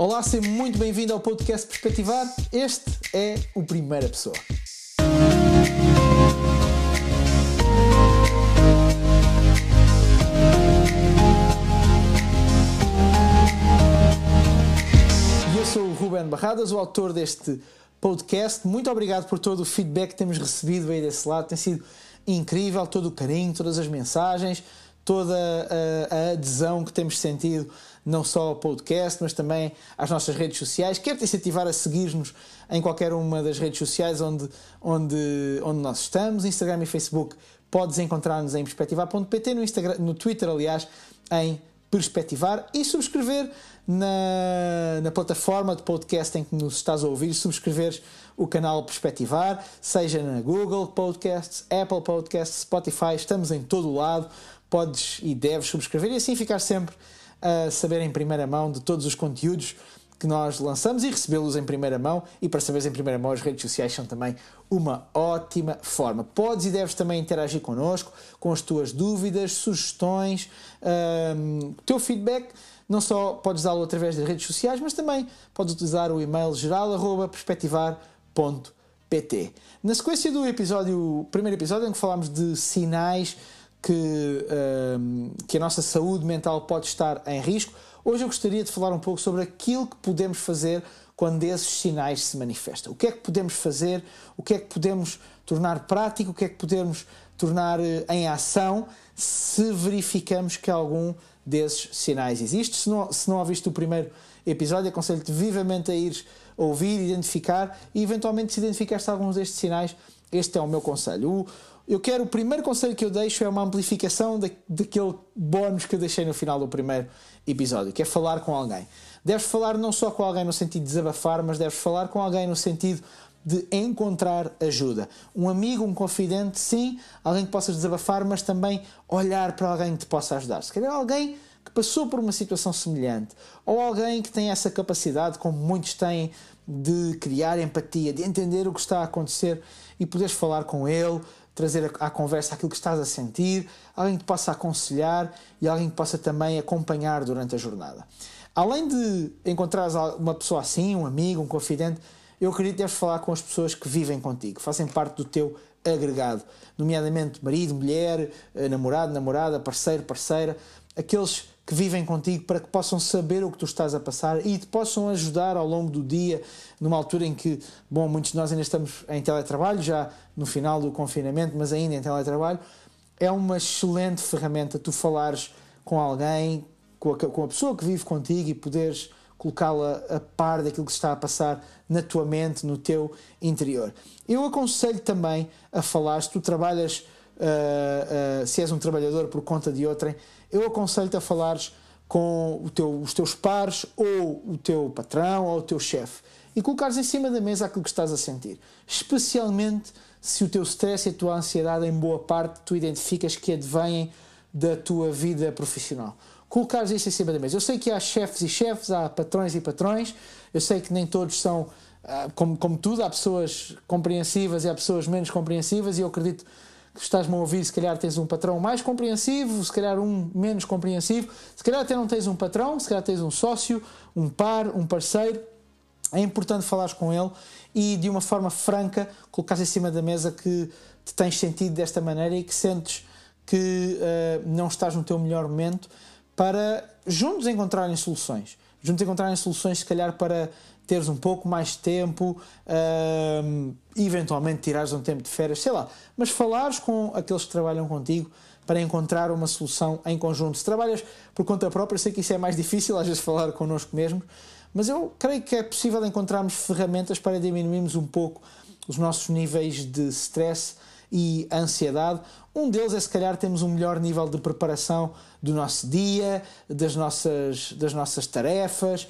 Olá, seja muito bem-vindo ao podcast Perspectivar. Este é o Primeira Pessoa. Eu sou o Ruben Barradas, o autor deste podcast. Muito obrigado por todo o feedback que temos recebido aí desse lado. Tem sido incrível todo o carinho, todas as mensagens, toda a, a adesão que temos sentido não só ao podcast, mas também às nossas redes sociais. Quero te incentivar a seguir-nos em qualquer uma das redes sociais onde, onde, onde nós estamos, Instagram e Facebook. Podes encontrar-nos em perspectivar.pt, no, Instagram, no Twitter, aliás, em Perspectivar e subscrever na, na plataforma de podcast em que nos estás a ouvir, subscreveres o canal Perspectivar, seja na Google Podcasts, Apple Podcasts, Spotify, estamos em todo o lado, podes e deves subscrever e assim ficar sempre a saber em primeira mão de todos os conteúdos que nós lançamos e recebê-los em primeira mão. E para saberes em primeira mão, as redes sociais são também uma ótima forma. Podes e deves também interagir connosco com as tuas dúvidas, sugestões, um, teu feedback. Não só podes dá-lo através das redes sociais, mas também podes utilizar o e-mail geral.perspectivar.pt. Na sequência do episódio, primeiro episódio, em que falámos de sinais que, um, que a nossa saúde mental pode estar em risco, hoje eu gostaria de falar um pouco sobre aquilo que podemos fazer quando esses sinais se manifestam. O que é que podemos fazer, o que é que podemos tornar prático, o que é que podemos tornar eh, em ação se verificamos que algum desses sinais existe. Se não, se não ouviste o primeiro episódio, aconselho-te vivamente a ir ouvir, identificar e eventualmente se identificaste alguns destes sinais, este é o meu conselho. O, eu quero, o primeiro conselho que eu deixo é uma amplificação da, daquele bónus que eu deixei no final do primeiro episódio, que é falar com alguém. Deves falar não só com alguém no sentido de desabafar, mas deves falar com alguém no sentido de encontrar ajuda. Um amigo, um confidente, sim, alguém que possas desabafar, mas também olhar para alguém que te possa ajudar. Se calhar alguém que passou por uma situação semelhante, ou alguém que tem essa capacidade, como muitos têm, de criar empatia, de entender o que está a acontecer e poderes falar com ele, trazer à conversa aquilo que estás a sentir, alguém que possa aconselhar e alguém que possa também acompanhar durante a jornada. Além de encontrares uma pessoa assim, um amigo, um confidente, eu acredito que deves falar com as pessoas que vivem contigo, fazem parte do teu agregado, nomeadamente marido, mulher, eh, namorado, namorada, parceiro, parceira, aqueles que vivem contigo para que possam saber o que tu estás a passar e te possam ajudar ao longo do dia, numa altura em que, bom, muitos de nós ainda estamos em teletrabalho, já no final do confinamento, mas ainda em teletrabalho, é uma excelente ferramenta tu falares com alguém, com a, com a pessoa que vive contigo e poderes colocá-la a par daquilo que está a passar na tua mente, no teu interior. Eu aconselho também a falar, se tu trabalhas, uh, uh, se és um trabalhador por conta de outrem, eu aconselho-te a falares com teu, os teus pares ou o teu patrão ou o teu chefe e colocares em cima da mesa aquilo que estás a sentir. Especialmente se o teu stress e a tua ansiedade, em boa parte, tu identificas que advêm da tua vida profissional. Colocares isso em cima da mesa. Eu sei que há chefes e chefes, há patrões e patrões, eu sei que nem todos são ah, como, como tudo, há pessoas compreensivas e há pessoas menos compreensivas, e eu acredito estás-me a ouvir, se calhar tens um patrão mais compreensivo, se calhar um menos compreensivo, se calhar até não tens um patrão, se calhar tens um sócio, um par, um parceiro. É importante falares com ele e de uma forma franca colocares em cima da mesa que te tens sentido desta maneira e que sentes que uh, não estás no teu melhor momento para juntos encontrarem soluções. Juntos encontrarem soluções, se calhar, para teres um pouco mais de tempo, uh, eventualmente tirares um tempo de férias, sei lá, mas falares com aqueles que trabalham contigo para encontrar uma solução em conjunto. Se trabalhas por conta própria, sei que isso é mais difícil às vezes falar connosco mesmo, mas eu creio que é possível encontrarmos ferramentas para diminuirmos um pouco os nossos níveis de stress e ansiedade. Um deles é se calhar temos um melhor nível de preparação do nosso dia, das nossas, das nossas tarefas,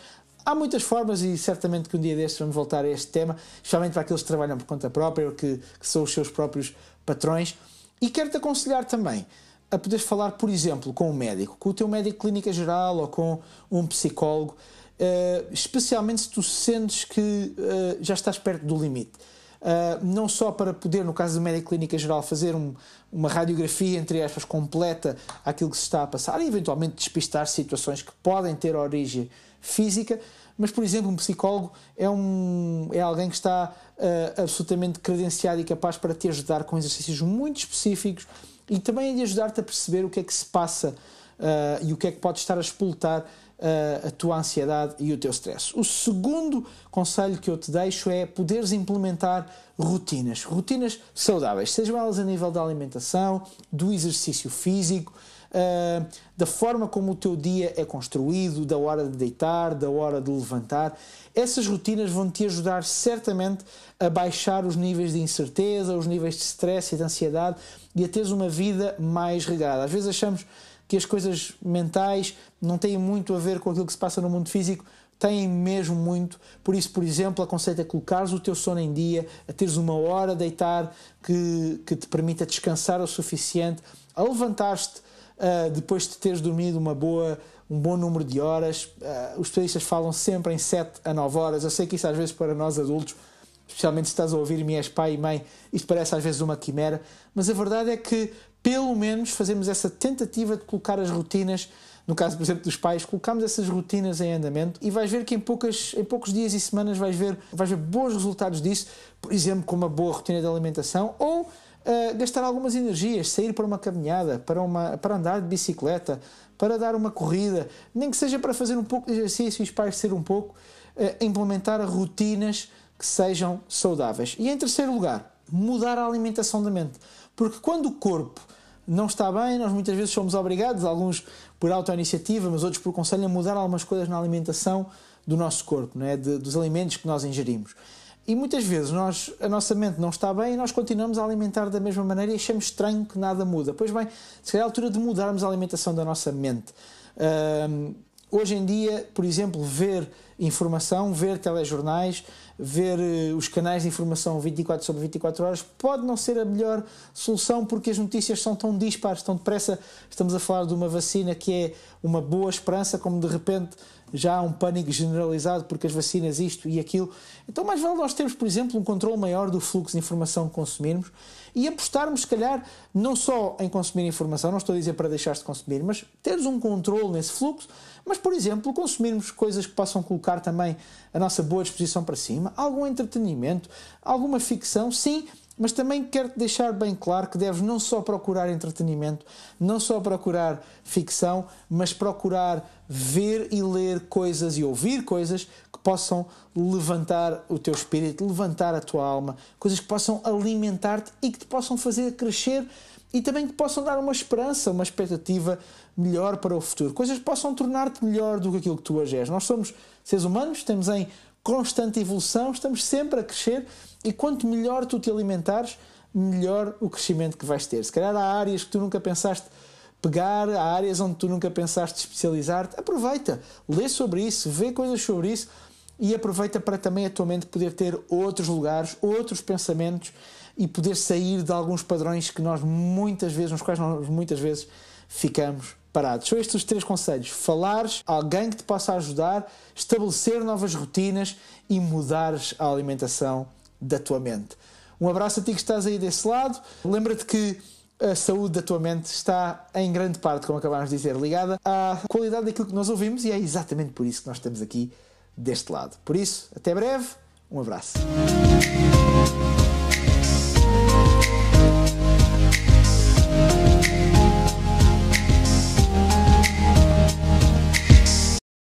Há muitas formas e certamente que um dia destes vamos voltar a este tema, especialmente para aqueles que trabalham por conta própria ou que, que são os seus próprios patrões. E quero-te aconselhar também a poderes falar, por exemplo, com um médico, com o teu médico de clínica geral ou com um psicólogo, uh, especialmente se tu sentes que uh, já estás perto do limite. Uh, não só para poder, no caso do médico clínica geral, fazer um, uma radiografia, entre aspas, completa àquilo que se está a passar e eventualmente despistar situações que podem ter origem física, mas, por exemplo, um psicólogo é, um, é alguém que está uh, absolutamente credenciado e capaz para te ajudar com exercícios muito específicos e também de ajudar-te a perceber o que é que se passa uh, e o que é que pode estar a explotar uh, a tua ansiedade e o teu stress. O segundo conselho que eu te deixo é poderes implementar rotinas, rotinas saudáveis, sejam elas a nível da alimentação, do exercício físico, uh, da forma como o teu dia é construído, da hora de deitar, da hora de levantar. Essas rotinas vão te ajudar certamente a baixar os níveis de incerteza, os níveis de stress e de ansiedade e a teres uma vida mais regrada. Às vezes achamos que as coisas mentais não têm muito a ver com aquilo que se passa no mundo físico, têm mesmo muito. Por isso, por exemplo, aconselho a colocares o teu sono em dia, a teres uma hora a deitar que, que te permita descansar o suficiente, a levantar-te uh, depois de teres dormido uma boa, um bom número de horas. Uh, os especialistas falam sempre em 7 a 9 horas. Eu sei que isso às vezes para nós adultos, especialmente se estás a ouvir-me és pai e mãe, isto parece às vezes uma quimera, mas a verdade é que pelo menos fazemos essa tentativa de colocar as rotinas no caso, por exemplo, dos pais, colocamos essas rotinas em andamento e vais ver que em, poucas, em poucos dias e semanas vais ver, vais ver bons resultados disso, por exemplo, com uma boa rotina de alimentação ou uh, gastar algumas energias, sair para uma caminhada, para, uma, para andar de bicicleta, para dar uma corrida, nem que seja para fazer um pouco de exercício e espairecer um pouco, uh, implementar rotinas que sejam saudáveis. E em terceiro lugar, mudar a alimentação da mente. Porque quando o corpo não está bem, nós muitas vezes somos obrigados, alguns por auto-iniciativa, mas outros por conselho, a mudar algumas coisas na alimentação do nosso corpo, não é? De, dos alimentos que nós ingerimos. E muitas vezes nós, a nossa mente não está bem e nós continuamos a alimentar da mesma maneira e achamos estranho que nada muda. Pois bem, se calhar é a altura de mudarmos a alimentação da nossa mente. Um, hoje em dia, por exemplo, ver informação, ver telejornais, ver uh, os canais de informação 24 sobre 24 horas pode não ser a melhor solução porque as notícias são tão dispares, tão depressa. Estamos a falar de uma vacina que é uma boa esperança, como de repente já há um pânico generalizado porque as vacinas isto e aquilo. Então, mais vale nós termos, por exemplo, um controle maior do fluxo de informação que consumirmos e apostarmos, se calhar, não só em consumir informação, não estou a dizer para deixar de consumir, mas teres um controle nesse fluxo, mas, por exemplo, consumirmos coisas que possam colocar também a nossa boa disposição para cima, algum entretenimento, alguma ficção, sim, mas também quero deixar bem claro que deves não só procurar entretenimento, não só procurar ficção, mas procurar ver e ler coisas e ouvir coisas possam levantar o teu espírito, levantar a tua alma, coisas que possam alimentar-te e que te possam fazer crescer e também que possam dar uma esperança, uma expectativa melhor para o futuro, coisas que possam tornar-te melhor do que aquilo que tu hoje és. Nós somos seres humanos, temos em constante evolução, estamos sempre a crescer e quanto melhor tu te alimentares, melhor o crescimento que vais ter. Se calhar há áreas que tu nunca pensaste pegar, há áreas onde tu nunca pensaste especializar-te, aproveita, lê sobre isso, vê coisas sobre isso e aproveita para também a tua mente poder ter outros lugares, outros pensamentos e poder sair de alguns padrões que nós muitas vezes, nos quais nós muitas vezes ficamos parados. São estes os três conselhos: falares alguém que te possa ajudar, estabelecer novas rotinas e mudares a alimentação da tua mente. Um abraço a ti que estás aí desse lado. Lembra-te que a saúde da tua mente está em grande parte, como acabámos de dizer, ligada à qualidade daquilo que nós ouvimos e é exatamente por isso que nós estamos aqui deste lado. Por isso, até breve, um abraço.